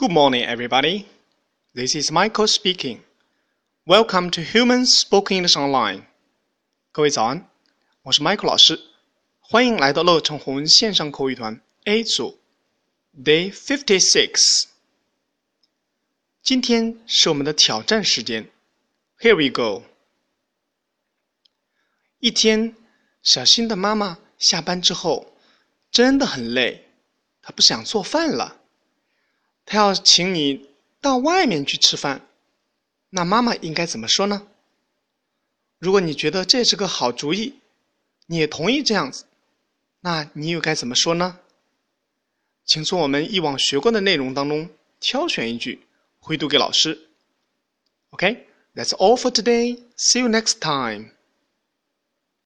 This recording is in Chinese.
Good morning, everybody. This is Michael speaking. Welcome to Human Spoken English Online. 各位早安，我是 Michael 老师，欢迎来到乐成红线上口语团 A 组 Day Fifty Six。今天是我们的挑战时间。Here we go. 一天，小新的妈妈下班之后真的很累，她不想做饭了。他要请你到外面去吃饭，那妈妈应该怎么说呢？如果你觉得这是个好主意，你也同意这样子，那你又该怎么说呢？请从我们以往学过的内容当中挑选一句，回读给老师。OK，that's all for today. See you next time.